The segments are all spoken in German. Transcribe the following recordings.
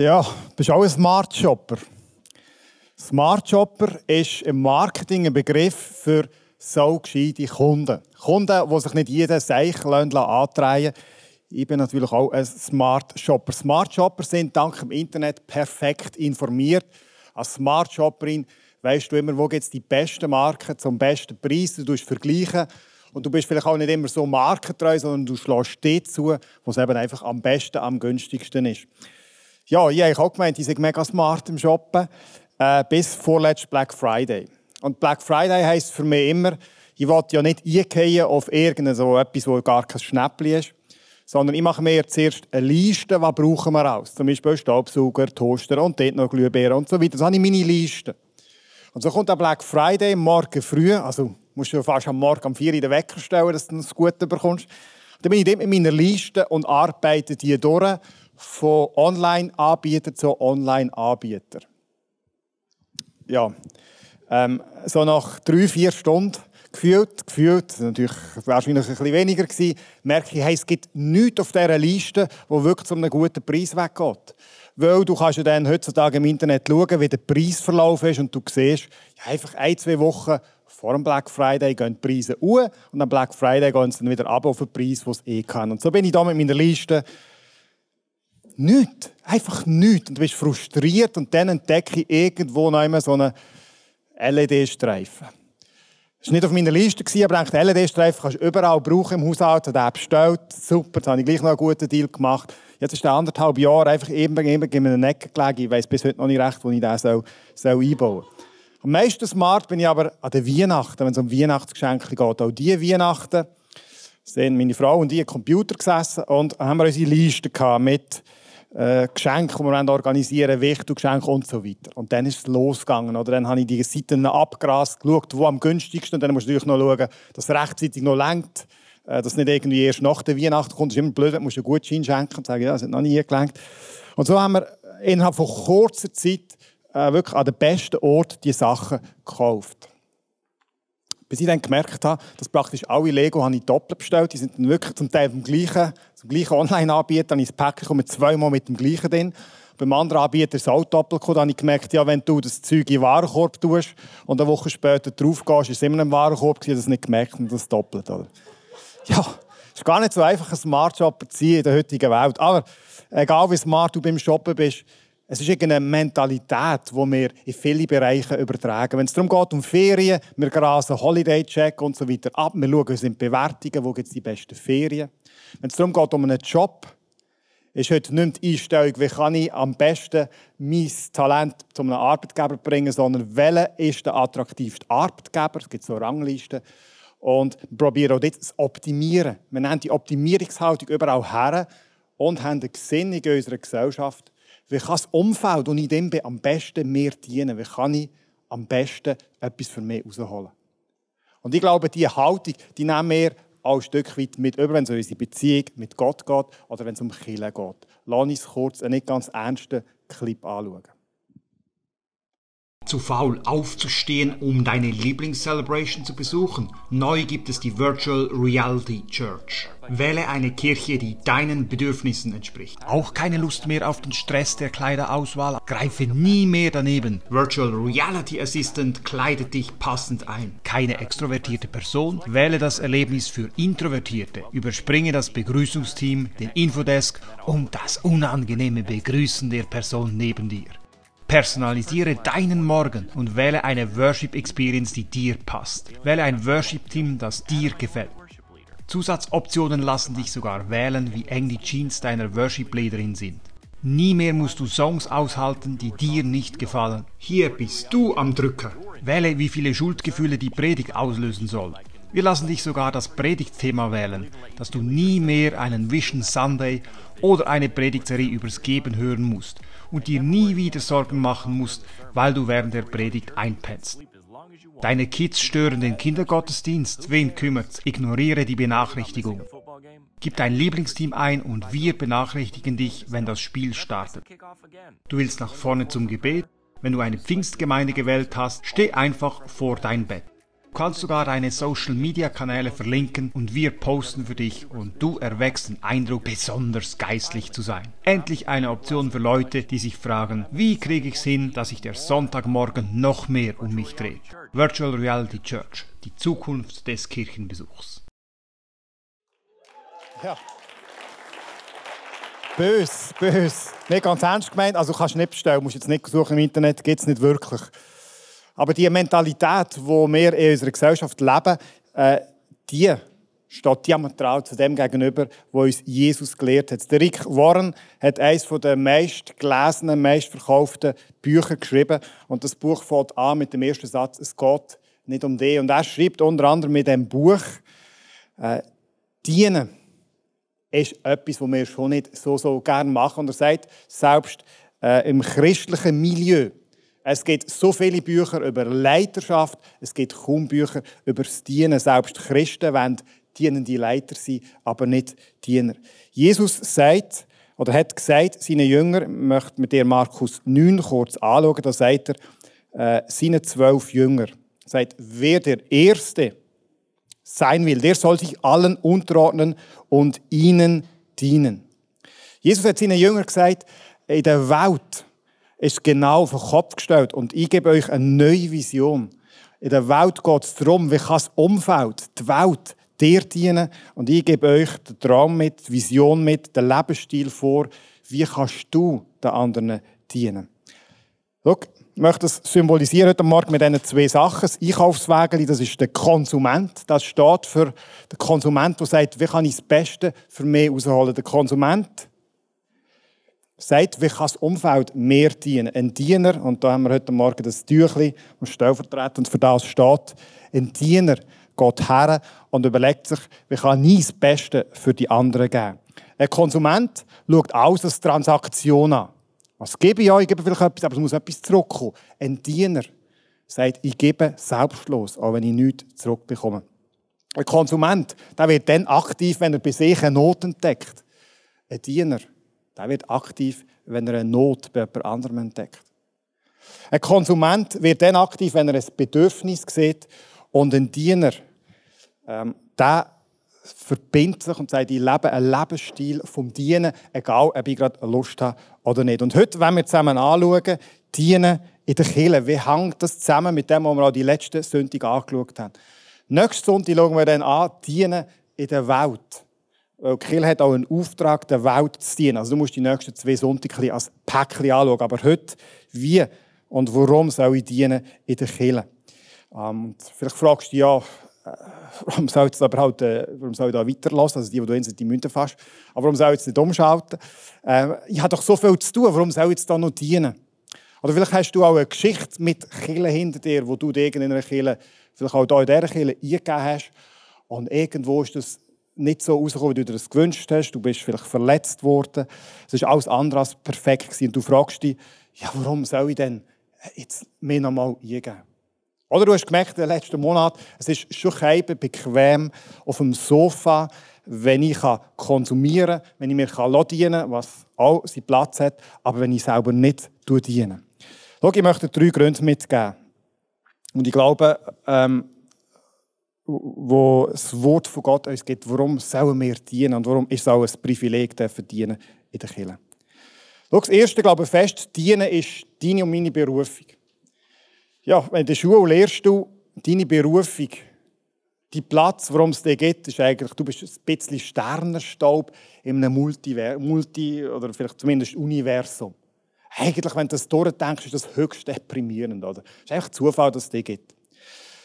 Ja, bist auch ein Smart Shopper? Smart Shopper ist im Marketing ein Begriff für so gescheite Kunden. Kunden, die sich nicht jeden Seich antreiben Ich bin natürlich auch ein Smart Shopper. Smart Shopper sind dank dem Internet perfekt informiert. Als Smart Shopperin weißt du immer, wo gibt es die besten Marken zum besten Preis. Du vergleichen und du bist vielleicht auch nicht immer so markentreu, sondern du schlägst die zu, wo eben einfach am besten, am günstigsten ist. Ja, ich habe auch gemeint, ich sei mega smart im Shoppen, äh, bis vorletzt Black Friday. Und Black Friday heisst für mich immer, ich will ja nicht eingehen auf irgendetwas, so etwas, wo gar kein Schnäppchen ist, sondern ich mache mir zuerst eine Liste, was brauchen wir aus. Zum Beispiel Staubsauger, Toaster und dort noch Glühbirnen und so weiter. Das habe ich meine Liste. Und so kommt der Black Friday morgen früh, also musst du fast am Morgen um 4 Uhr den Wecker stellen, dass du das Gute bekommst. Dann bin ich dort mit meiner Liste und arbeite die durch von Online-Anbieter zu Online-Anbieter. Ja, ähm, so nach drei, vier Stunden gefühlt, gefühlt, natürlich wahrscheinlich ein bisschen weniger gewesen, merke ich, hey, es gibt nichts auf dieser Liste, wo wirklich zu einem guten Preis weggeht. Weil du kannst ja dann heutzutage im Internet schauen, wie der Preisverlauf ist und du siehst, ja, einfach ein, zwei Wochen vor dem Black Friday gehen die Preise hoch und am Black Friday gehen sie dann wieder ab auf den Preis, den es eh kann. Und so bin ich da mit meiner Liste Nichts. Einfach nichts. Und du bist frustriert und dann entdecke ich irgendwo noch immer so einen LED-Streifen. Das war nicht auf meiner Liste, aber ich LED-Streifen kannst du überall brauchen im Haushalt. Ich habe bestellt. Super, da habe ich gleich noch einen guten Deal gemacht. Jetzt ist der anderthalb Jahre einfach eben in einer Ecke gelegen. Ich weiß bis heute noch nicht recht, wo ich den soll, soll einbauen soll. Am meisten smart bin ich aber an den Weihnachten, wenn es um Weihnachtsgeschenke geht. Auch diese Weihnachten sind meine Frau und ich am Computer gesessen und haben wir unsere Liste mit äh, Geschenke, die wir organisieren wollen, Wichtelgeschenke und so weiter. Und dann ist es losgegangen. Oder dann habe ich die Seiten abgrast, geschaut, wo am günstigsten. Und dann musst du natürlich noch schauen, dass es rechtzeitig noch lenkt. Äh, dass nicht irgendwie erst nach der Weihnachten kommt. Das ist immer blöd, du musst einen Gutschein schenken und sagen, ja, das hat noch nie gelenkt. Und so haben wir innerhalb von kurzer Zeit äh, wirklich an den besten Ort die Sachen gekauft. Bis ich dann gemerkt habe, dass praktisch alle Lego habe ich doppelt bestellt. Die sind dann wirklich zum Teil vom gleichen, zum gleichen Online-Anbieter. Dann ist das Päckchen mit zweimal mit dem gleichen drin. Beim anderen Anbieter ist es auch doppelt gekommen. Dann habe ich gemerkt, ja, wenn du das Zeug in den Warenkorb tust und eine Woche später drauf gehst, ist es immer im Warenkorb. Ich habe das nicht gemerkt und das doppelt. Oder? Ja, es ist gar nicht so einfach, ein Smart Shopper zu sein in der heutigen Welt. Aber egal wie smart du beim Shoppen bist, es ist eine Mentalität, die wir in viele Bereiche übertragen. Wenn es darum geht, um Ferien, wir grasen Holiday-Check und so weiter ab. Wir schauen uns in Bewertungen, wo gibt es die besten Ferien. Wenn es darum geht, um einen Job, ist heute nicht die Einstellung, wie kann ich am besten mein Talent zu einem Arbeitgeber bringen, sondern welcher ist der attraktivste Arbeitgeber. Es gibt so Ranglisten. Und wir probieren auch das zu optimieren. Wir nehmen die Optimierungshaltung überall her und haben einen Sinn in unserer Gesellschaft, wie kann das Umfeld, und ich dem bin, am besten mir dienen? Wie kann ich am besten etwas für mich herausholen? Und ich glaube, diese Haltung, die nehmen wir auch ein Stück weit mit über, wenn es um unsere Beziehung mit Gott geht oder wenn es um Kirche geht. Lass uns kurz einen nicht ganz ernsten Clip anschauen. Zu faul aufzustehen, um deine Lieblingscelebration zu besuchen? Neu gibt es die Virtual Reality Church. Wähle eine Kirche, die deinen Bedürfnissen entspricht. Auch keine Lust mehr auf den Stress der Kleiderauswahl. Greife nie mehr daneben. Virtual Reality Assistant kleidet dich passend ein. Keine extrovertierte Person. Wähle das Erlebnis für Introvertierte. Überspringe das Begrüßungsteam, den Infodesk und das unangenehme Begrüßen der Person neben dir. Personalisiere deinen Morgen und wähle eine Worship Experience, die dir passt. Wähle ein Worship Team, das dir gefällt. Zusatzoptionen lassen dich sogar wählen, wie eng die Jeans deiner Worship-Leaderin sind. Nie mehr musst du Songs aushalten, die dir nicht gefallen. Hier bist du am Drücker. Wähle, wie viele Schuldgefühle die Predigt auslösen soll. Wir lassen dich sogar das Predigtthema wählen, dass du nie mehr einen Vision Sunday oder eine Predigtserie übers Geben hören musst und dir nie wieder Sorgen machen musst, weil du während der Predigt einpennst. Deine Kids stören den Kindergottesdienst, wen kümmert's? Ignoriere die Benachrichtigung. Gib dein Lieblingsteam ein und wir benachrichtigen dich, wenn das Spiel startet. Du willst nach vorne zum Gebet? Wenn du eine Pfingstgemeinde gewählt hast, steh einfach vor dein Bett. Du kannst sogar deine Social Media Kanäle verlinken und wir posten für dich und du erweckst den Eindruck, besonders geistlich zu sein. Endlich eine Option für Leute, die sich fragen, wie kriege ich es hin, dass sich der Sonntagmorgen noch mehr um mich dreht. Virtual Reality Church, die Zukunft des Kirchenbesuchs. Ja. Bös, bös. Nicht ganz ernst gemeint, also kannst du nicht bestellen, musst jetzt nicht suchen im Internet, gibt es nicht wirklich. Aber die Mentalität, die wir in unserer Gesellschaft leben, äh, die steht diametral zu dem gegenüber, wo uns Jesus gelehrt hat. Der Rick Warren hat eines der meist gelesenen, meist verkauften Bücher geschrieben. Und das Buch fängt an mit dem ersten Satz, es geht nicht um dich. Und er schreibt unter anderem mit dem Buch, äh, dienen ist etwas, was wir schon nicht so, so gerne machen. Und er sagt, selbst äh, im christlichen Milieu, es gibt so viele Bücher über Leiterschaft, es gibt kaum Bücher über das Dienen. Selbst Christen wollen dienende Leiter sein, aber nicht Diener. Jesus sagt, oder hat gesagt, seine Jünger, ich möchte mit dir Markus 9 kurz anschauen, da sagt er, äh, seine zwölf Jünger, sagt, wer der Erste sein will, der soll sich allen unterordnen und ihnen dienen. Jesus hat seinen Jüngern gesagt, in der Welt ist genau auf den Kopf gestellt und ich gebe euch eine neue Vision. In der Welt geht es darum, wie kann das Umfeld, die Welt, dir dienen und ich gebe euch den Traum mit, die Vision mit, den Lebensstil vor, wie kannst du den anderen dienen. Schau, ich möchte das symbolisieren heute Morgen mit diesen zwei Sachen. Das Einkaufswägeli, das ist der Konsument. Das steht für den Konsument, der sagt, wie kann ich das Beste für mich herausholen. Der Konsument sagt, wie kann das Umfeld mehr dienen. Ein Diener, und da haben wir heute Morgen das Tüchli, das stellvertretend für das steht, ein Diener geht her und überlegt sich, wie kann ich das Beste für die anderen geben. Ein Konsument schaut alles als Transaktion an. Was gebe ich euch? Ich gebe vielleicht etwas, aber es muss etwas zurückkommen. Ein Diener sagt, ich gebe selbstlos, auch wenn ich nichts zurückbekomme. Ein Konsument, der wird dann aktiv, wenn er bei sich eine Not entdeckt. Ein Diener, der wird aktiv, wenn er eine Not bei jemand anderem entdeckt. Ein Konsument wird dann aktiv, wenn er ein Bedürfnis sieht. Und ein Diener, ähm, der verbindet sich und sagt, ich lebe einen Lebensstil vom Dienen, egal ob ich gerade Lust habe oder nicht. Und heute wollen wir zusammen anschauen, Dienen in der Kirche. Wie hängt das zusammen mit dem, was wir auch die letzten Sündig angeschaut haben? Nächsten Sonntag schauen wir dann an, Dienen in der Welt. Weil Kirche hat auch einen Auftrag, der Welt zu dienen. Also du musst die nächsten zwei Sonntage als Päckchen anschauen. Aber heute, wie und warum soll ich dienen in der Kirche? Ähm, vielleicht fragst du dich ja, warum soll ich aber halt, äh, warum soll ich da weiterlassen? Also die, die da sind, die Münzen fast. Aber warum soll ich jetzt nicht umschalten? Äh, ich habe doch so viel zu tun, warum soll ich jetzt da noch dienen? Oder vielleicht hast du auch eine Geschichte mit Kirche hinter dir, wo du in einer Kirche, vielleicht auch hier in dieser Kirche eingegeben hast. Und irgendwo ist das nicht so rausgekommen, wie du dir das gewünscht hast. Du bist vielleicht verletzt worden. Es ist alles andere als perfekt gewesen. Und du fragst dich, ja, warum soll ich denn jetzt mir nochmal eingeben? Oder du hast gemerkt, in den letzten Monaten, es ist schon bequem auf dem Sofa, wenn ich konsumieren kann, wenn ich mir dienen kann, was auch seinen Platz hat, aber wenn ich selber nicht diene. Schau, ich möchte drei Gründe mitgeben. Und ich glaube, ähm, wo das Wort von Gott uns gibt, warum sollen wir dienen und warum ist es auch ein Privileg, dürfen dienen in der Kirche. Schau, das Erste, glaube ich, fest, dienen ist deine und meine Berufung. Ja, in der Schule lehrst du deine Berufung. Die Platz, worum es dir geht, ist eigentlich, du bist ein bisschen Sternenstaub in einem Multi, Multi oder vielleicht zumindest Universum. Eigentlich, wenn du das durchdenkst, ist das höchst deprimierend. Oder? Es ist einfach Zufall, dass es dir gibt.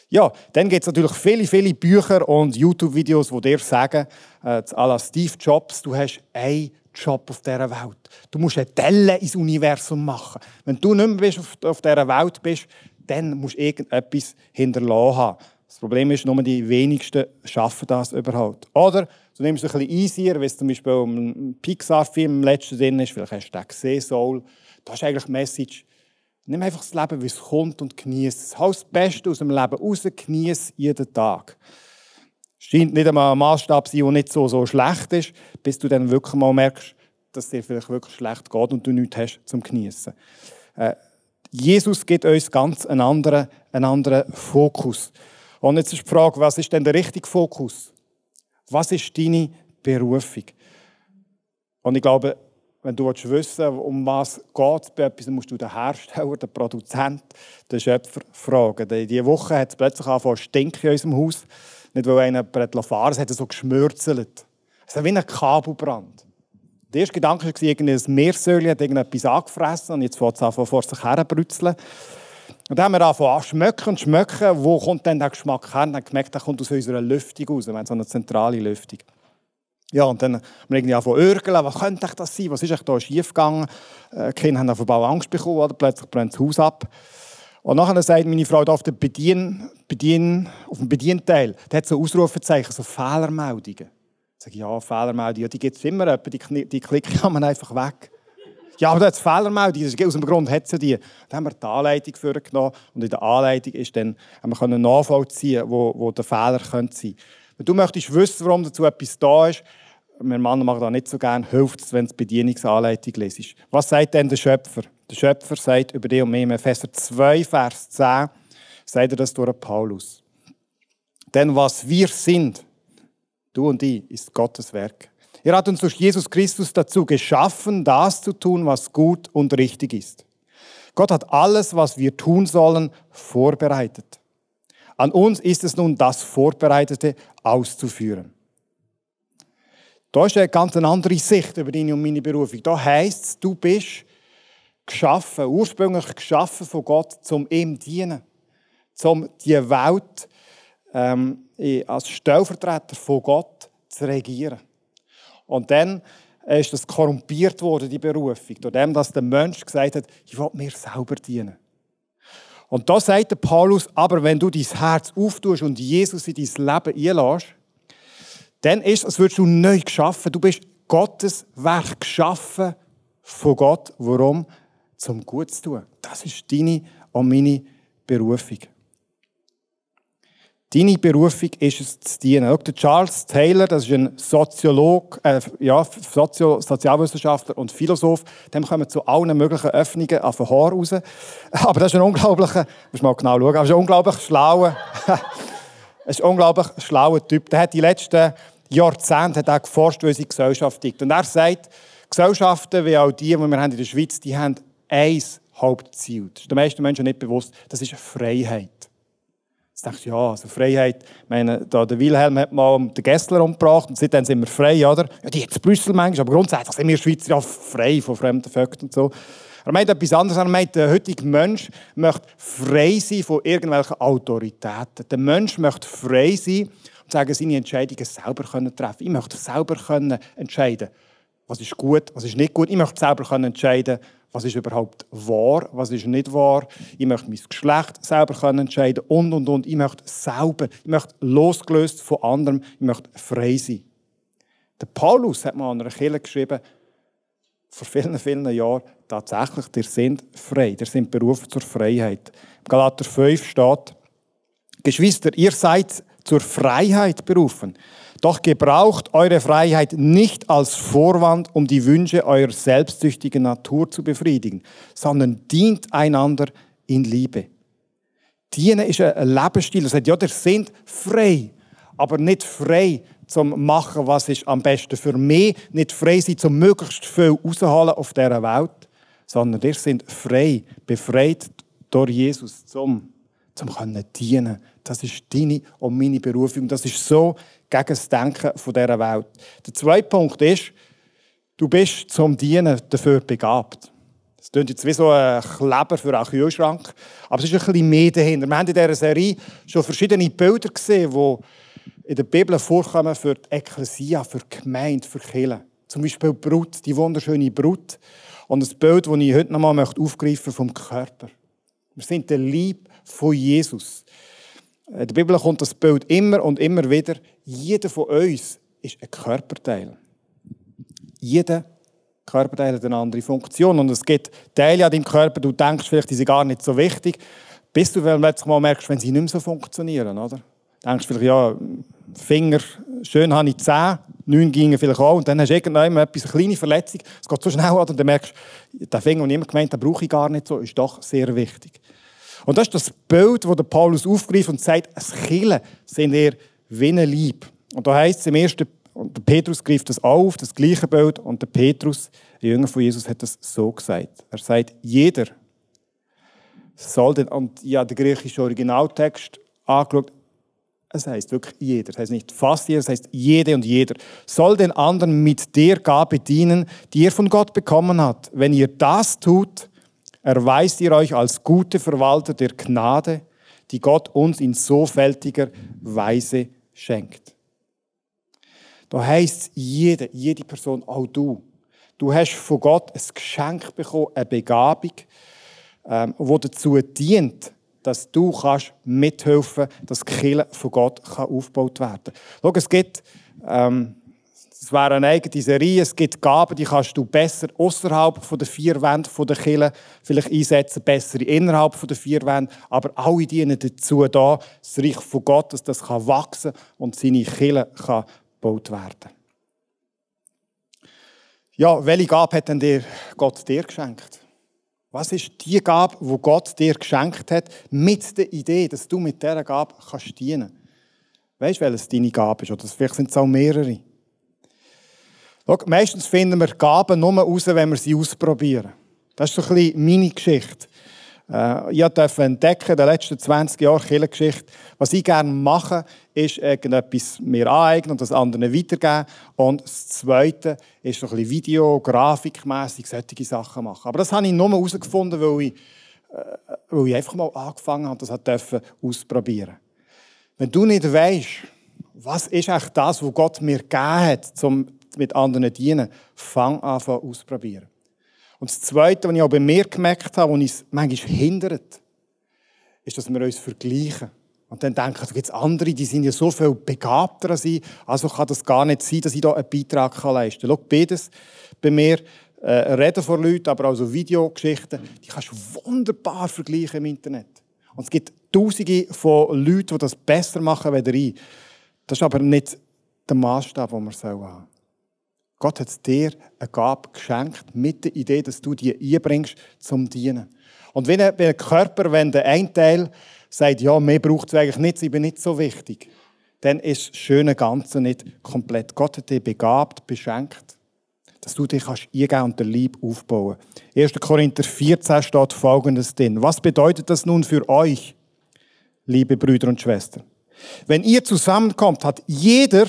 Ja, dann gibt es natürlich viele, viele Bücher und YouTube-Videos, die dir sagen, äh, à Steve Jobs, du hast einen Job auf dieser Welt. Du musst eine Delle ins Universum machen. Wenn du nicht mehr auf dieser Welt bist, dann musst du irgendetwas hinterlassen haben. Das Problem ist, nur die wenigsten schaffen das überhaupt. Oder du nimmst es ein bisschen easier, wie es zum Beispiel um Pixar-Film im letzten Sinn ist, vielleicht hast du den gesehen, Soul. Da ist eigentlich die Message, nimm einfach das Leben, wie es kommt und genieße es. Hau das Beste aus dem Leben raus, genieße jeden Tag. Scheint nicht einmal ein Maßstab sein, der nicht so, so schlecht ist, bis du dann wirklich mal merkst, dass es dir vielleicht wirklich schlecht geht und du nichts hast zum Genießen. Äh, Jesus gibt uns ganz einen anderen, einen anderen Fokus. Und jetzt ist die Frage, was ist denn der richtige Fokus? Was ist deine Berufung? Und ich glaube, wenn du wissen willst, um was geht bei etwas, musst du den Hersteller, den Produzent, den Schöpfer fragen. Diese Woche hat es plötzlich angefangen zu stinken in unserem Haus. Nicht, weil einer jemand fahren es hat so geschmürzelt. Es ist wie ein Kabelbrand. Der erste Gedanke war, ein Meersäule hat irgendetwas angefressen und jetzt fängt es vor sich herzubrutzeln. Und dann haben wir angefangen zu schmecken und schmecken. Wo kommt denn der Geschmack her? Und dann gemerkt, der kommt aus unserer Lüftung raus. Wir haben so eine zentrale Lüftung. Ja, und dann haben wir irgendwie angefangen örgeln, was könnte das sein, was ist da schief gegangen? Äh, die Kinder haben auf den Bau Angst bekommen, oder? plötzlich brennt das Haus ab. Und nachher sagt meine Frau auf, Bedien, Bedien, auf dem Bedienteil, der hat so Ausrufezeichen, so Fehlermeldungen. Ich sage, ja, Fehlermeldungen, ja, die gibt es immer, die, die klicken man einfach weg. Ja, aber da hat es Fehlermeldungen, aus dem Grund hat ja die. Dann haben wir die Anleitung vorgenommen und in der Anleitung ist dann, haben wir nachvollziehen, wo, wo der Fehler könnte sein. Wenn du möchtest wissen, warum dazu etwas da ist, mein Mann macht das nicht so gerne, hilft es, wenn du die Bedienungsanleitung liest. Was sagt denn der Schöpfer? Der Schöpfer sagt über dich und mich im Epheser 2, Vers 10, sagt er das durch Paulus. Denn was wir sind, du und ich, ist Gottes Werk. Er hat uns durch Jesus Christus dazu geschaffen, das zu tun, was gut und richtig ist. Gott hat alles, was wir tun sollen, vorbereitet. An uns ist es nun, das Vorbereitete auszuführen. Da ist eine ganz andere Sicht über deine und meine Berufung. Da heißt es, du bist geschaffen, ursprünglich geschaffen von Gott, zum ihm dienen, zum die Welt ähm, als Stellvertreter von Gott zu regieren. Und dann ist das korrumpiert worden, die Berufung, durch dem, dass der Mensch gesagt hat, ich will mir selber dienen. Und da sagt der Paulus, aber wenn du dein Herz auftust und Jesus in dein Leben einlässt, dann ist es, als würdest du neu geschaffen. Du bist Gottes Werk geschaffen von Gott. Warum? Zum Gut zu tun. Das ist deine und meine Berufung. Deine Berufung ist es zu dienen. Schau, Charles Taylor, das ist ein Soziolog, äh, ja, Sozio Sozialwissenschaftler und Philosoph, dem kommen zu allen möglichen Öffnungen auf den Haar raus. Aber das ist ein unglaublicher, muss mal genau schauen, aber das ist ein unglaublich schlauer, ist ein unglaublich schlauer Typ. Der hat die letzten Jahrzehnte hat er geforscht, wie unsere Gesellschaft tickt. Und er sagt, Gesellschaften wie auch die, die wir haben in der Schweiz, die haben ein Hauptziel. Das ist den meisten Menschen nicht bewusst. Das ist Freiheit. Jetzt dachte ich, ja, also Freiheit. Ich meine, da der Wilhelm hat mal den Gessler umgebracht und seitdem sind wir frei, oder? Ja, die jetzt Brüssel manchmal, aber grundsätzlich sind wir Schweizer ja frei von fremden Völkern und so. Er meint etwas anderes. Er meint, der heutige Mensch möchte frei sein von irgendwelchen Autoritäten. Der Mensch möchte frei sein und sagen, seine Entscheidungen selber treffen können Ich möchte selber entscheiden was ist gut, was ist nicht gut. Ich möchte selber entscheiden was ist überhaupt wahr, was ist nicht wahr. Ich möchte mein Geschlecht selber können entscheiden und, und, und. Ich möchte selber, ich möchte losgelöst von anderem, ich möchte frei sein. Der Paulus hat mal an einer Kirche geschrieben, vor vielen, vielen Jahren, tatsächlich, ihr sind frei, ihr sind berufen zur Freiheit. Im Galater 5 steht, Geschwister, ihr seid zur Freiheit berufen. Doch gebraucht eure Freiheit nicht als Vorwand, um die Wünsche eurer selbstsüchtigen Natur zu befriedigen, sondern dient einander in Liebe. Dienen ist ein Lebensstil. Er sagt, ja, ihr sind frei, aber nicht frei zum machen, was ist am besten für mich, nicht frei sein, zum möglichst viel rausholen auf dieser Welt, sondern ihr sind frei, befreit durch Jesus zum, zum können. Das ist deine und meine Berufung. Das ist so gegen das Denken dieser Welt. Der zweite Punkt ist, du bist zum Dienen dafür begabt. Das klingt jetzt wie so ein Kleber für einen Kühlschrank, aber es ist ein bisschen mehr dahinter. Wir haben in dieser Serie schon verschiedene Bilder gesehen, die in der Bibel vorkommen für die Ekklesia, für die Gemeinde, für die Kirche. Zum Beispiel die Brut, die wunderschöne Brut. Und das Bild, das ich heute noch nochmal aufgreifen möchte, vom Körper. Wir sind der Lieb von Jesus. In der Bibel kommt das Bild immer und immer wieder. Jeder von uns ist ein Körperteil. Jeder Körperteil hat eine andere Funktion. Und es gibt Teile an deinem Körper, du denkst vielleicht, die sind gar nicht so wichtig, bis du plötzlich mal merkst, wenn sie nicht mehr so funktionieren. Oder? Du denkst vielleicht, ja, Finger, schön habe ich zehn, neun gingen vielleicht auch. Und dann hast du irgendwann etwas, eine kleine Verletzung. Es geht so schnell, oder? und dann merkst du, der Finger, den ich immer gemeint habe, brauche ich gar nicht so, ist doch sehr wichtig. Und das ist das Bild, das Paulus aufgreift und sagt, es Kille sind ihr wie ein Lieb. Und da heißt es im ersten, und der Petrus greift das auf, das gleiche Bild, und der Petrus, der Jünger von Jesus, hat das so gesagt. Er sagt, jeder soll den, und ja, der griechische Originaltext angeschaut, es heißt wirklich jeder, es heißt nicht fast jeder, es heißt jede und jeder, soll den anderen mit der Gabe dienen, die er von Gott bekommen hat. Wenn ihr das tut, erweist ihr euch als gute Verwalter der Gnade, die Gott uns in so fältiger Weise schenkt. Da heißt jede, jede Person, auch du. Du hast von Gott ein Geschenk bekommen, eine Begabung, ähm, dazu dient, dass du kannst mithelfen dass die Kirche von Gott kann aufgebaut werden. Schau, es gibt, ähm, es wäre eine eigene Serie, es gibt Gaben, die kannst du besser außerhalb der vier Wände der Kirche vielleicht einsetzen, besser innerhalb der vier Wände, aber alle dienen dazu da, das Reich von Gott, dass das kann und seine kann gebaut werden. Ja, welche Gabe hat denn dir Gott dir geschenkt? Was ist die Gabe, wo Gott dir geschenkt hat, mit der Idee, dass du mit dieser Gabe kannst dienen Weißt du, welches deine Gabe ist? Oder vielleicht sind es auch mehrere. Schau, meistens finden wir Gaben nur raus, wenn wir sie ausprobieren. Das ist so ein bisschen meine Geschichte. Äh, ich durfte entdecken, in den letzten 20 Jahren Kirchengeschichte, was ich gerne mache, ist irgendetwas mir aneignen und das anderen weitergeben. Und das Zweite ist so ein bisschen Video, grafikmässig solche Sachen machen. Aber das habe ich nur herausgefunden, weil ich, äh, weil ich einfach mal angefangen habe, das auszuprobieren. Wenn du nicht weißt, was ist eigentlich das, was Gott mir gegeben hat, um mit anderen dienen, fang an auszuprobieren. Und das Zweite, was ich auch bei mir gemerkt habe, was uns manchmal hindert, ist, dass wir uns vergleichen. Und dann denken, da gibt es andere, die sind ja so viel begabter als ich, also kann das gar nicht sein, dass ich da einen Beitrag leisten kann. Schau, beides bei mir, äh, reden vor Leuten, aber auch so Videogeschichten, die kannst du wunderbar vergleichen im Internet. Und es gibt tausende von Leuten, die das besser machen als ich. Das ist aber nicht der Maßstab, den wir haben sollen. Gott hat dir eine Gabe geschenkt mit der Idee, dass du die einbringst zum Dienen. Und wenn ein Körper, wenn der ein Teil sagt, ja, mehr braucht es eigentlich nicht, ich bin nicht so wichtig, dann ist das schöne Ganze nicht komplett. Gott hat dich begabt, beschenkt, dass du dich kannst eingeben und den Lieb aufbauen. 1. Korinther 14 steht folgendes drin. Was bedeutet das nun für euch, liebe Brüder und Schwestern? Wenn ihr zusammenkommt, hat jeder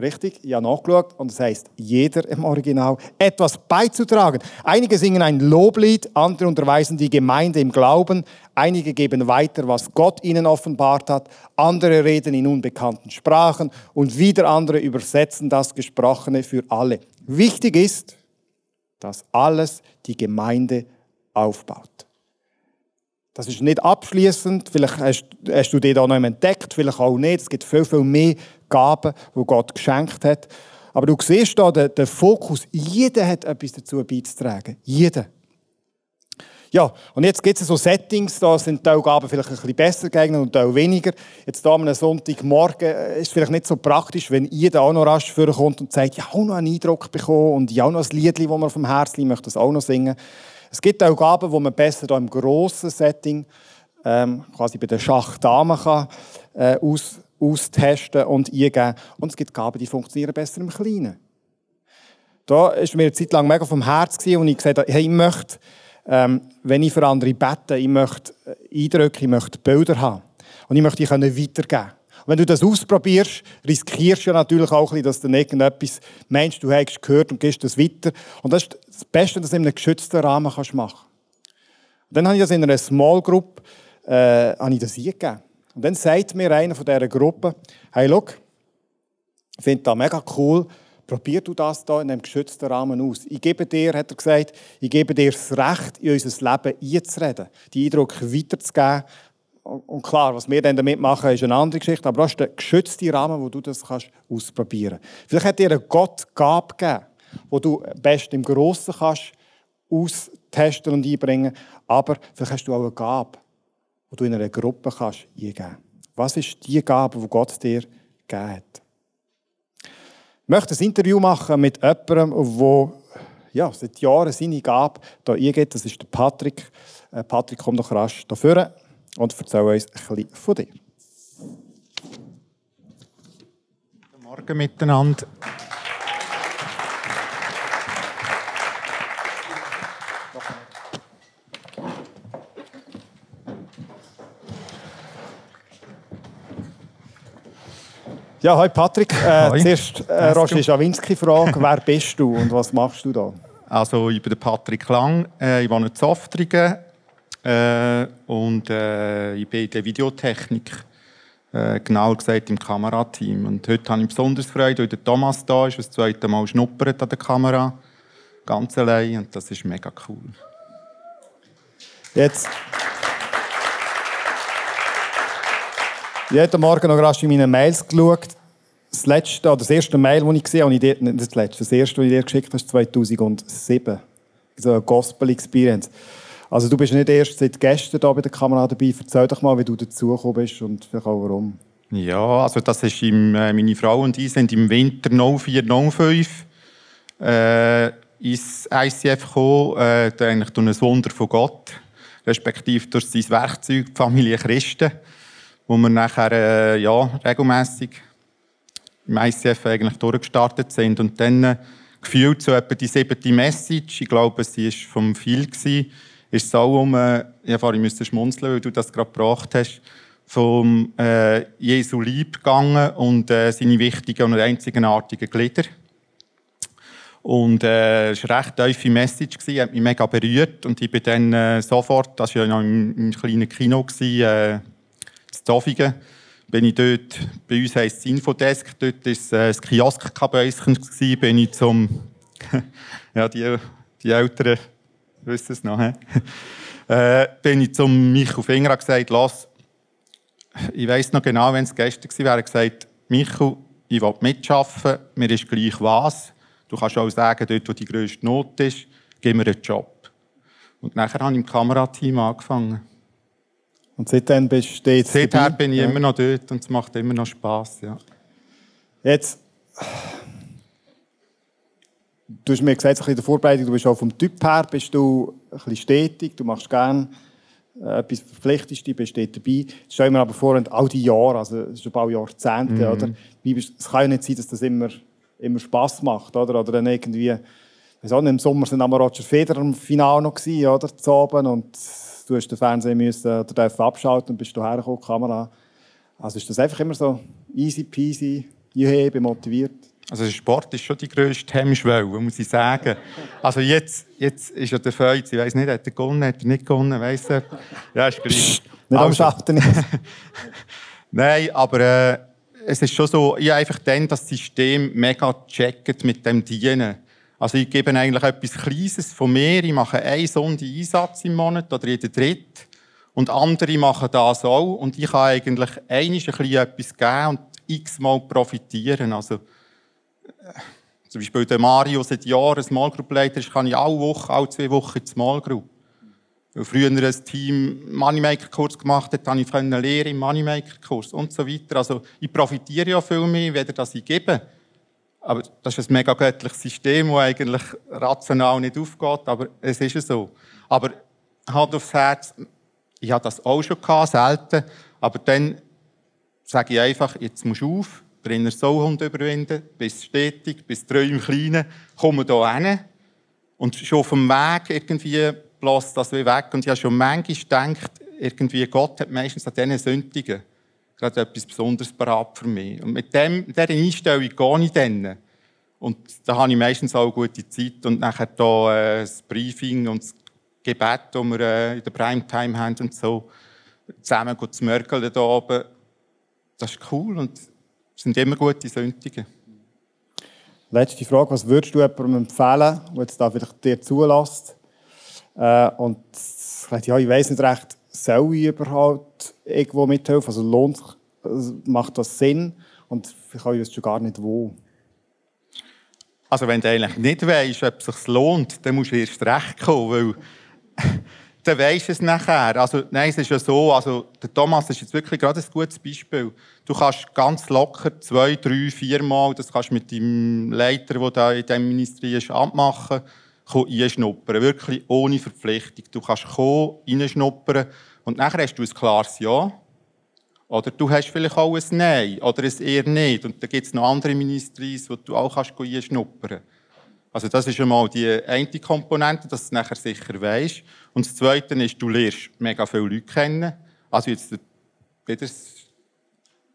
Richtig? Ich habe nachgeschaut und es heißt jeder im Original etwas beizutragen. Einige singen ein Loblied, andere unterweisen die Gemeinde im Glauben, einige geben weiter, was Gott ihnen offenbart hat, andere reden in unbekannten Sprachen und wieder andere übersetzen das Gesprochene für alle. Wichtig ist, dass alles die Gemeinde aufbaut. Das ist nicht abschließend. Vielleicht hast, du dich da noch entdeckt, vielleicht auch nicht. Es gibt viel, viel mehr Gaben, die Gott geschenkt hat. Aber du siehst da den, den Fokus. Jeder hat etwas dazu beizutragen. Jeder. Ja, und jetzt gibt es so Settings, da sind die Gaben vielleicht ein bisschen besser geeignet und auch weniger. Jetzt da am Sonntagmorgen äh, ist es vielleicht nicht so praktisch, wenn jeder auch noch rasch vorkommt und sagt, ja, auch noch einen Eindruck bekommen und ja, auch noch ein Lied, das man vom Herzen möchte das auch noch singen. Es gibt auch Gaben, die man besser da im grossen Setting, ähm, quasi bei den Schachdamen kann, äh, aus, austesten und eingeben. Und es gibt Gaben, die funktionieren besser im Kleinen. Da war mir eine Zeit lang mega vom Herz und ich gesagt habe, hey, ich möchte, ähm, wenn ich für andere bete, ich möchte äh, Eindrücke, ich möchte Bilder haben. Und ich möchte die weitergeben können. wenn du das ausprobierst, riskierst du natürlich auch ein dass du irgendetwas meinst, du hast gehört und gehst das weiter. Und das ist das Beste, dass du in einem geschützten Rahmen machen kannst. Und dann habe ich das in einer Small Group äh, habe ich das eingegeben. Und dann sagt mir einer von dieser Gruppe, hey, schau, ich finde das mega cool, probier du das da in einem geschützten Rahmen aus. Ich gebe dir, hat er gesagt, ich gebe dir das Recht, in unser Leben einzureden, die Eindrücke weiterzugeben. Und klar, was wir dann damit machen, ist eine andere Geschichte, aber das ist der geschützte Rahmen, wo du das kannst ausprobieren kannst. Vielleicht hat dir ein Gott Gabe gegeben, wo du best im Grossen kannst austesten und einbringen, aber vielleicht hast du auch eine Gabe, wo du in einer Gruppe kannst eingeben. Was ist die Gabe, die Gott dir gegeben hat? Ich möchte ein Interview machen mit jemandem, der ja, seit Jahren seine Gabe hier eingeht. Das ist der Patrick. Äh, Patrick, komm doch rasch hierher und erzähl uns bisschen von dir. Guten Morgen miteinander. Ja, hi Patrick. Äh, Zuerst äh, Roger Schawinski-Frage. Wer bist du und was machst du da? Also, ich bin der Patrick Lang. Äh, ich wohne in Zoftringen. Äh, und äh, ich bin in der Videotechnik. Äh, genau gesagt im Kamerateam. Und heute habe ich besonders Freude, weil der Thomas da ist, das zweite Mal schnuppert an der Kamera. Ganz allein. Und das ist mega cool. Jetzt. Ich habe heute Morgen noch rasch in meine Mails geschaut. Das letzte, oder das erste Mail, das ich gesehen habe, nicht das letzte, das erste, das ich dir geschickt habe, ist 2007. So eine Gospel-Experience. Also du bist nicht erst seit gestern da bei der Kamera dabei. Erzähl doch mal, wie du dazugekommen bist und vielleicht auch warum. Ja, also das ist im, äh, meine Frau und ich sind im Winter 04, 05 äh, ins ICF gekommen, äh, eigentlich durch ein Wunder von Gott, respektive durch sein Werkzeug, die Familie Christen wo wir nachher äh, ja, regelmässig im ICF eigentlich durchgestartet sind. Und dann äh, gefühlt so etwa die siebte Message, ich glaube, sie war vom Viel, gewesen, ist auch um, äh, ich musste schmunzeln, weil du das gerade gebracht hast, vom äh, Jesu Lieb gegangen und äh, seine wichtigen und einzigartigen Glieder. Und äh, es war eine recht tiefe Message, gewesen, hat mich mega berührt und ich bin dann äh, sofort, das war ja noch im, im kleinen Kino, gewesen, äh, Zofingen bin ich dort, bei uns heisst es Infodesk, dort war es äh, das Kioskkabäuschen, bin ich zum, ja, die, die Älteren wissen es noch, äh, bin ich zum Michael Finger gesagt, lass, ich weiss noch genau, wenn es gestern gewesen wäre, gesagt, Michael, ich will mitschaffen, mir ist gleich was. Du kannst auch sagen, dort, wo die grösste Not ist, gib mir einen Job. Und nachher habe ich im Kamerateam angefangen. Und seitdem bist du jetzt Seither bin ich ja. immer noch dort und es macht immer noch Spass. Ja. Jetzt, du hast mir gesagt, in der Vorbereitung, du bist auch vom Typ her bist du ein bisschen stetig, du machst gerne äh, etwas verpflichtest dich, bist dabei. Das stellen wir aber vor, all die Jahre, also es ist ein paar Jahrzehnte, mhm. oder? Es kann ja nicht sein, dass das immer, immer Spass macht, oder? Oder dann irgendwie, ich weiß im Sommer sind wir Roger Federer im Finale noch gewesen, oder? Zu oben und du hast den Fernseher müssen, oder abschalten und bist hierher gekommen, Kamera. Also ist das einfach immer so easy peasy, juhe, bin motiviert? Also Sport ist schon die grösste Hemmschwelle, muss ich sagen. Also jetzt, jetzt ist ja der Feuz, ich weiss nicht, hat er gewonnen, hat er nicht gewonnen, weiss er? Ja, ist gleich. nicht also. am Nein, aber äh, es ist schon so, ich einfach dann das System mega checkt mit dem Dienen. Also ich gebe eigentlich etwas Kleines von mir. Ich mache einen Sonde Einsatz im Monat oder jeden dritten. Und andere machen das auch. Und ich kann eigentlich einiges ein bisschen etwas geben und x-mal profitieren. Also, äh, zum Beispiel der Mario seit Jahren Small Group Leiter ist, kann ich alle Woche, alle zwei Wochen in Small Group. Weil früher ein Team Moneymaker-Kurs gemacht hat, habe ich eine Lehre im Moneymaker-Kurs und so weiter. Also ich profitiere ja viel mehr, weder dass ich gebe. Aber das ist ein mega göttliches System, das eigentlich rational nicht aufgeht, aber es ist so. Aber Hand aufs Herz, ich hatte das auch schon gehabt, selten, aber dann sage ich einfach, jetzt musst du auf, den inneren Sauhund überwinden, bist stetig, bist treu im Kleinen, komm hier hin und schon auf dem Weg irgendwie bläst das weg. Und ich habe schon manchmal gedacht, irgendwie Gott hat meistens an diesen Sündigen gerade etwas Besonderes parat für mich. Und mit, dem, dieser Einstellung gehe ich dann. Und da habe ich meistens auch gute Zeit. Und nachher da, äh, das Briefing und das Gebet, das wir äh, in der Primetime haben und so, zusammen zu Mörkeln da oben, das ist cool und es sind immer gute Sündigen. Letzte Frage, was würdest du jemandem empfehlen, der jetzt vielleicht dir zulässt? Äh, und ja, ich weiß nicht recht, soll ich überhaupt irgendwo mithelfen? Also lohnt also macht das Sinn? Und ich weiß schon gar nicht wo. Also wenn du eigentlich nicht weißt, ob es sich lohnt, dann musst du erst recht kommen, weil dann weisst du es nachher. Also nein, es ist ja so, also der Thomas ist jetzt wirklich gerade ein gutes Beispiel. Du kannst ganz locker zwei, drei, vier Mal, das kannst du mit dem Leiter, der da in diesem Ministerium ist, abmachen einschnuppern. Wirklich ohne Verpflichtung. Du kannst kommen, reinschnuppern und nachher hast du ein klares Ja. Oder du hast vielleicht auch ein Nein oder ein eher nicht. Und dann gibt es noch andere Ministries, wo du auch kannst einschnuppern kannst. Also das ist einmal die eine Komponente, dass du es nachher sicher weißt. Und das Zweite ist, du lernst mega viele Leute kennen. Also jetzt wieder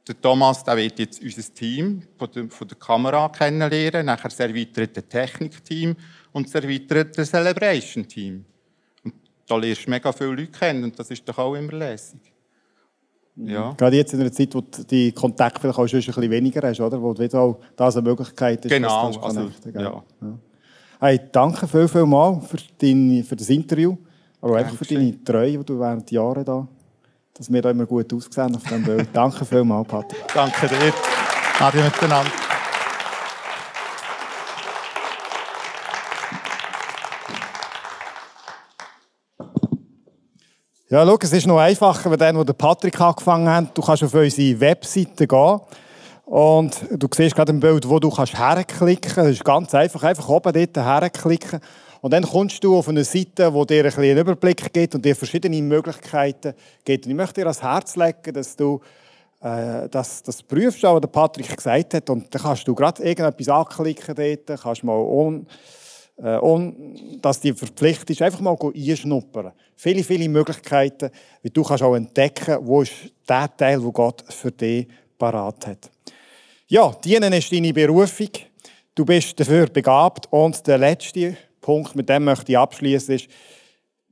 der Thomas, der wird jetzt unser Team von der, von der Kamera kennenlernen, nachher das erweiterte Technikteam und das erweiterte Celebration-Team. Und da lernst du mega viele Leute kennen und das ist doch auch immer lässig. Ja. Gerade jetzt in einer Zeit, wo du die Kontakte vielleicht auch schon ein bisschen weniger hast, oder? wo wieder auch das eine Möglichkeit ist, genau, also, ja. ja. Hey, danke viel, viel mal für, dein, für das Interview, aber auch einfach für deine Treue, die du während Jahren da dass wir da immer gut aussehen auf diesem Bild. Danke vielmals, Patrick. Danke dir. Adi miteinander. Ja, schau, es ist noch einfacher, wenn dann, wo der Patrick angefangen hat, du kannst auf unsere Webseite gehen und du siehst gerade im Bild, wo du kannst herklicken. Das ist ganz einfach, einfach oben dort herklicken und dann kommst du auf eine Seite, die dir ein einen Überblick gibt und dir verschiedene Möglichkeiten gibt. Und ich möchte dir ans Herz legen, dass du äh, das, das prüfst, was der Patrick gesagt hat. Und dann kannst du gerade irgendetwas anklicken dort, kannst mal äh, on, dass die Verpflichtung ist, einfach mal einschnuppern. Viele, viele Möglichkeiten, wie du kannst auch entdecken, wo ist der Teil, wo Gott für dich parat hat. Ja, dienen ist deine Berufung. Du bist dafür begabt. Und der letzte Punkt, mit dem möchte ich abschließen, ist,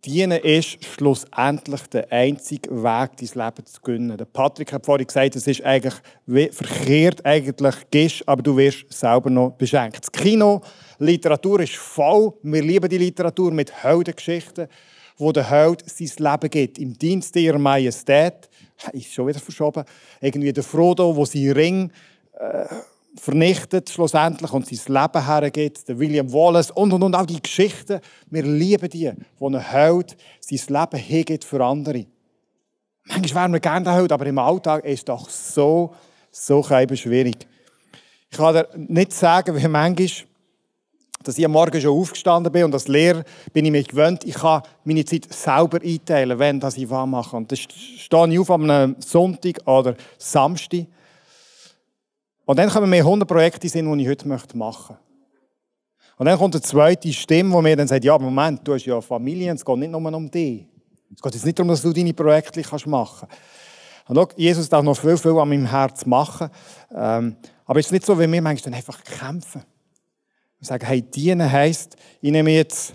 Dienen ist schlussendlich der einzige Weg, dein Leben zu. Der Patrick hat vorhin gesagt, es ist eigentlich verkehrt, eigentlich gehst, aber du wirst selber noch beschenkt. Das Kino, Literatur ist voll. Wir lieben die Literatur mit Heldengeschichten, wo der Held sein Leben gibt. Im Dienst ihrer Majestät, ist schon wieder verschoben, irgendwie der Frodo, wo sein Ring äh, vernichtet schlussendlich und sein Leben hergibt, der William Wallace und und und auch die Geschichten. Wir lieben die, wo ein Held sein Leben hergibt für andere. Manchmal wären wir gerne der Held, aber im Alltag ist es doch so, so schwierig. Ich kann dir nicht sagen, wie manchmal, dass ich am Morgen schon aufgestanden bin und als Lehrer bin ich mich gewöhnt, ich kann meine Zeit selber einteilen, wenn das ich was mache. Und dann stehe ich auf am Sonntag oder Samstag und dann kommen mir 100 Projekte sind, die ich heute machen möchte. Und dann kommt eine zweite Stimme, die mir dann sagt, ja, Moment, du hast ja Familie, es geht nicht nur um dich. Es geht jetzt nicht darum, dass du deine Projekte machen kannst. Und schau, Jesus darf noch viel, viel an meinem Herz machen. Ähm, aber es ist nicht so, wie wir manchmal einfach kämpfen. Wir sagen, hey, dienen heisst, ich nehme jetzt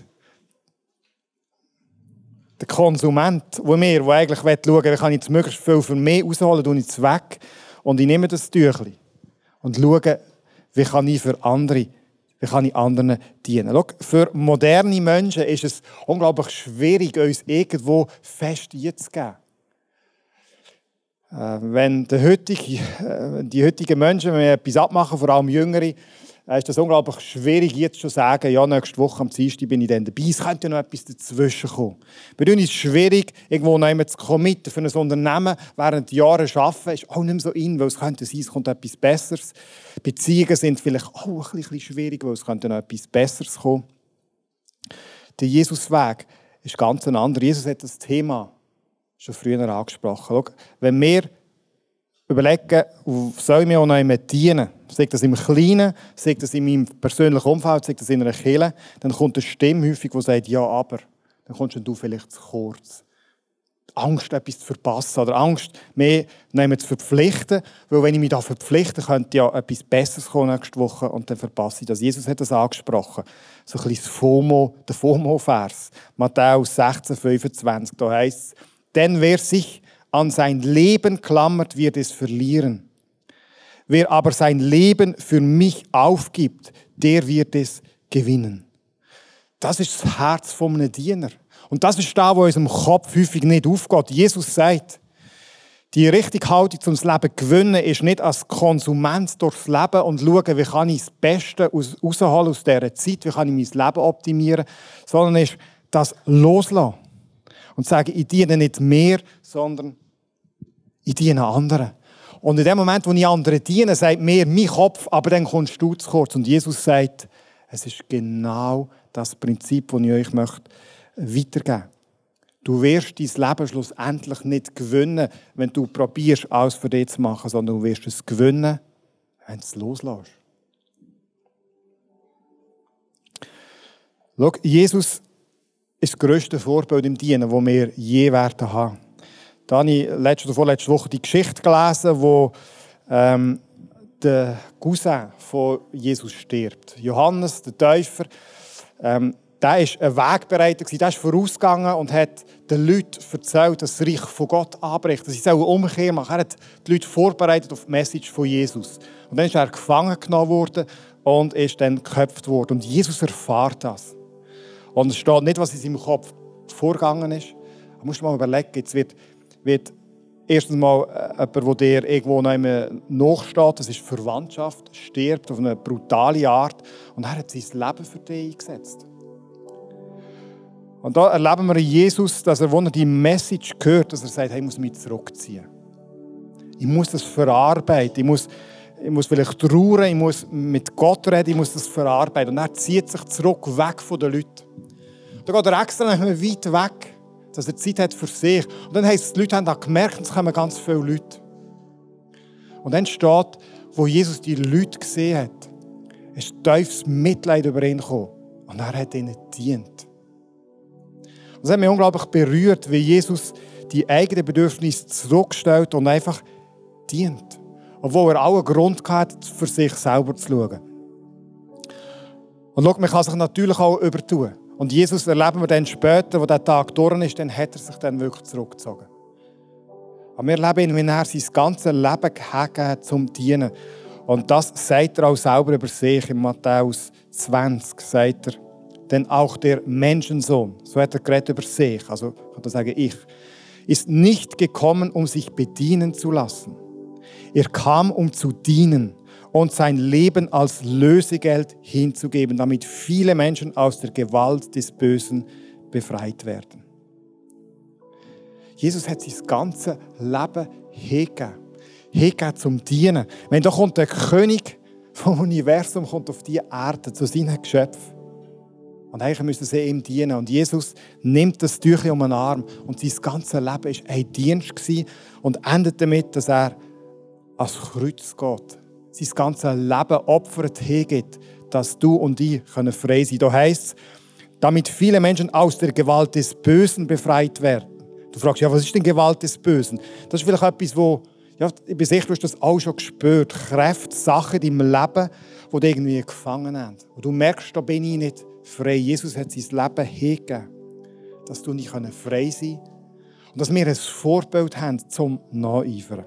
den Konsument, wo mir, der eigentlich schauen will, kann ich jetzt möglichst viel für mich rausholen, tue ich es weg und ich nehme das Tüchlein und schauen, wie kann ich für andere, wie kann ich anderen dienen. Schau, für moderne Menschen ist es unglaublich schwierig, uns irgendwo fest einzugeben. Äh, wenn die heutigen, äh, die heutigen Menschen, wenn wir etwas abmachen, vor allem Jüngere, ist das unglaublich schwierig, jetzt schon zu sagen, ja, nächste Woche am Dienstag bin ich dann dabei. Es könnte ja noch etwas dazwischen kommen. Bei uns ist es schwierig, irgendwo noch zu committen für ein Unternehmen, während Jahre arbeiten, ist auch nicht mehr so in, weil es könnte sein, es kommt etwas Besseres. Beziehungen sind vielleicht auch ein bisschen schwierig, weil es könnte noch etwas Besseres kommen. Der Jesusweg ist ganz ein anderer. Jesus hat das Thema schon früher angesprochen. Schau, wenn wir überlegen, soll mir auch noch jemand dienen? Sei das im Kleinen, sei das in meinem persönlichen Umfeld, sei das in einer Kirche, dann kommt eine Stimme häufig, die sagt, ja, aber. Dann kommst du vielleicht zu kurz. Angst, etwas zu verpassen oder Angst, mehr nehmen zu verpflichten, weil wenn ich mich da verpflichte, könnte ja etwas Besseres kommen nächste Woche und dann verpasse ich das. Jesus hat das angesprochen. So ein bisschen FOMO, der FOMO-Vers. Matthäus 16, 25, da heißt es, denn wer sich an sein Leben klammert, wird es verlieren. Wer aber sein Leben für mich aufgibt, der wird es gewinnen. Das ist das Herz von einem Diener. Und das ist da, wo unserem Kopf häufig nicht aufgeht. Jesus sagt, die richtige Haltung zum Leben gewinnen ist nicht als Konsument durchs Leben und schauen, wie kann ich das Beste rausholen aus dieser Zeit, wie kann ich mein Leben optimieren, sondern ist das Loslassen. Und sagen, ich diene nicht mehr, sondern ich diene anderen. Und in dem Moment, wo ich anderen diene, sagt mir mein Kopf, aber dann kommst du zu kurz. Und Jesus sagt, es ist genau das Prinzip, das ich euch möchte weitergeben möchte. Du wirst dein Leben schlussendlich nicht gewinnen, wenn du probierst, alles für dich zu machen, sondern du wirst es gewinnen, wenn du es loslässt. Schau, Jesus ist das grösste Vorbild im Dienen, das wir je werden haben. Da habe ich letzte oder vorletzte Woche die Geschichte gelesen, wo ähm, der Cousin von Jesus stirbt. Johannes, der Täufer, ähm, der ist ein Wegbereiter, der ist vorausgegangen und hat den Leuten erzählt, dass das Reich von Gott anbricht, dass sie eine Umkehr machen Er hat die Leute vorbereitet auf die Message von Jesus. Und dann ist er gefangen genommen worden und ist dann geköpft worden. Und Jesus erfahrt das. Und es steht nicht, was in seinem Kopf vorgegangen ist. Musst du mal überlegen, jetzt wird, wird erstens mal äh, jemand, der dir irgendwo nachsteht, das ist Verwandtschaft, stirbt auf eine brutale Art und er hat sein Leben für dich eingesetzt. Und da erleben wir Jesus, dass er, wenn er die Message hört, dass er sagt, hey, ich muss mich zurückziehen. Ich muss das verarbeiten. Ich muss, ich muss vielleicht trauern, ich muss mit Gott reden, ich muss das verarbeiten. Und er zieht sich zurück, weg von den Leuten. Da geht er extra weit weg, dass er Zeit hat für sich. Und dann heisst es, die Leute haben gemerkt, es kommen ganz viele Leute. Und dann steht, wo Jesus die Leute gesehen hat, ist tiefes Mitleid über ihn gekommen. Und er hat ihnen gedient. Und das hat mich unglaublich berührt, wie Jesus die eigenen Bedürfnisse zurückstellt und einfach dient. Obwohl er allen Grund hat, für sich selber zu schauen. Und schau, man kann sich natürlich auch übertun. Und Jesus erleben wir dann später, wo der Tag durch ist, dann hat er sich dann wirklich zurückgezogen. Aber wir erleben ihn, wenn er sein ganzes Leben gegeben hat zum Dienen. Und das sagt er auch selber über sich. In Matthäus 20 sagt er, denn auch der Menschensohn, so hat er geredet über sich, also kann er sagen ich, ist nicht gekommen, um sich bedienen zu lassen. Er kam, um zu dienen und sein Leben als Lösegeld hinzugeben, damit viele Menschen aus der Gewalt des Bösen befreit werden. Jesus hat sein ganzes Leben hingegeben. Hingegeben zum Dienen. Wenn da kommt der König vom Universum kommt auf die Erde zu seinen Geschöpfen. Und eigentlich müssen sie ihm dienen. Und Jesus nimmt das Tüchlein um den Arm und sein ganzes Leben war ein Dienst und endet damit, dass er ans Kreuz geht sein ganzes Leben opfert, hergibt, dass du und ich frei sein können. Da heisst damit viele Menschen aus der Gewalt des Bösen befreit werden. Du fragst, ja, was ist denn Gewalt des Bösen? Das ist vielleicht etwas, wo, ja, ich bin sicher, du hast das auch schon gespürt. Kräfte, Sachen in deinem Leben, die dich irgendwie gefangen haben. Und du merkst, da bin ich nicht frei. Jesus hat sein Leben hingegeben, dass du nicht frei sein können. Und dass wir ein Vorbild haben zum Nacheifern.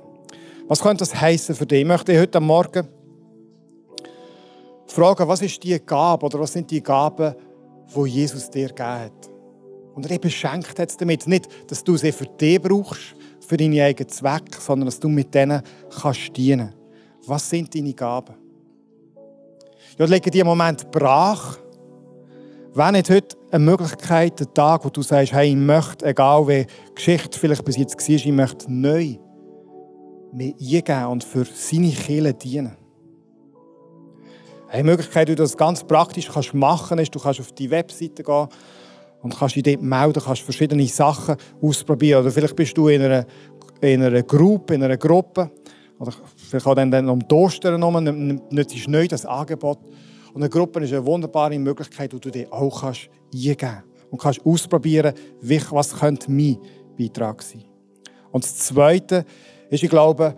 Was könnte das heißen für dich? Ich möchte heute Morgen fragen, was ist die Gabe oder was sind die Gaben, die Jesus dir gegeben hat? Und er beschenkt hat damit. Nicht, dass du sie für dich brauchst, für deinen eigenen Zweck, sondern dass du mit denen kannst dienen. Was sind deine Gaben? Ja, legen die im Moment brach. Wenn nicht heute eine Möglichkeit, ein Tag, wo du sagst, hey, ich möchte, egal wie Geschichte vielleicht bis jetzt war, ich möchte neu mehr eingeben und für seine Kirche dienen. Eine Möglichkeit, wie du das ganz praktisch kannst machen kannst, ist, du kannst auf die Webseite gehen und kannst dich dort melden, kannst verschiedene Sachen ausprobieren. Oder vielleicht bist du in einer, in einer Gruppe, in einer Gruppe, oder vielleicht auch dann, dann um die herum, nützt neu das Angebot. Und eine Gruppe ist eine wunderbare Möglichkeit, wo du dich auch kannst eingeben kannst und kannst ausprobieren, was könnte mein Beitrag sein. Und das Zweite ist, ich glaube,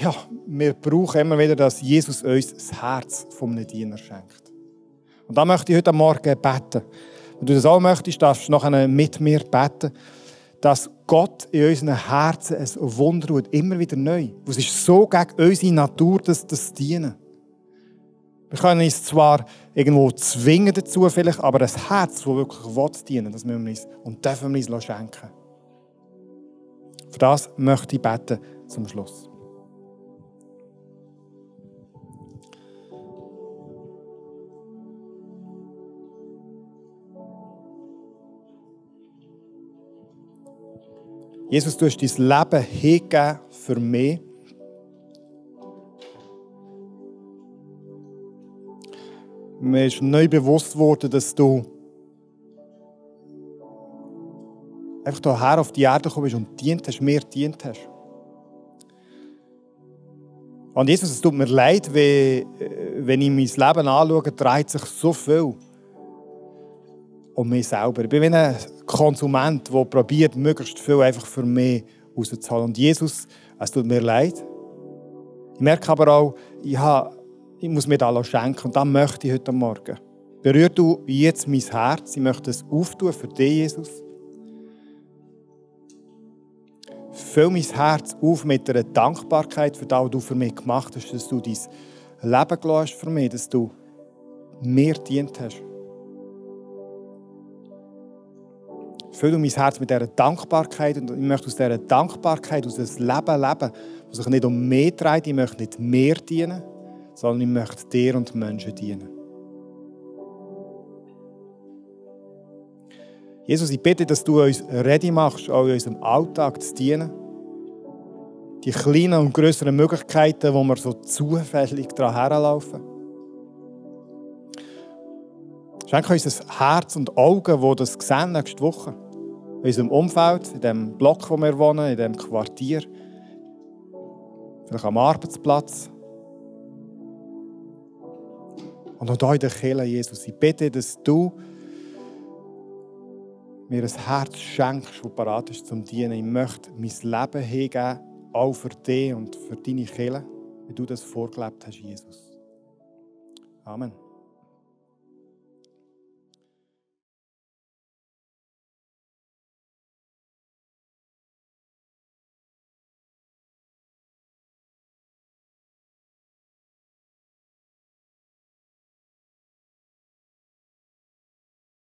ja, wir brauchen immer wieder, dass Jesus uns das Herz einem Diener schenkt. Und da möchte ich heute Morgen beten. Wenn du das auch möchtest, darfst du noch mit mir beten, dass Gott in unseren Herzen ein Wunder tut, immer wieder neu. Es ist so gegen unsere Natur, dass das Dienen. Wir können uns zwar irgendwo zwingen dazu, vielleicht, aber das Herz, das wirklich will, dienen, das müssen wir uns und dürfen wir uns schenken. Für das möchte ich beten zum Schluss. Jesus, du hast dein Leben hingegeben für mich. Mir ist neu bewusst worden, dass du einfach hierher auf die Erde gekommen bist und dient hast, mir dient hast. Und Jesus, es tut mir leid, wenn, wenn ich mein Leben anschaue, dreht sich so viel um mich selber. Ich bin wie ein Konsument, der probiert, möglichst viel einfach für mich rauszuholen. Und Jesus, es tut mir leid. Ich merke aber auch, ich, habe, ich muss mir das schenken und das möchte ich heute Morgen. Berühr du jetzt mein Herz. Ich möchte es auftun für dich, Jesus. Füll mein Herz auf mit einer Dankbarkeit für das, was du für mich gemacht hast, dass du dein Leben gelassen für mich, dass du mir dient hast. Füll mein Herz mit dieser Dankbarkeit und ich möchte aus dieser Dankbarkeit, aus diesem Leben leben, das sich nicht um mich dreht. Ich möchte nicht mehr dienen, sondern ich möchte dir und Menschen dienen. Jesus, ich bitte, dass du uns ready machst, auch in unserem Alltag zu dienen. Die kleinen und größeren Möglichkeiten, wo wir so zufällig daran herlaufen. Schenke uns ein Herz und Augen, die das sehen nächste Woche. In unserem Umfeld, in dem Block, wo wir wohnen, in dem Quartier. Vielleicht am Arbeitsplatz. Und auch hier in der Kirche, Jesus. Ich bitte, dass du mir ein Herz schenkst, das parat ist zum Dienen. Ich möchte mein Leben hingeben, auch für dich und für deine Kirche, wie du das vorgelebt hast, Jesus. Amen.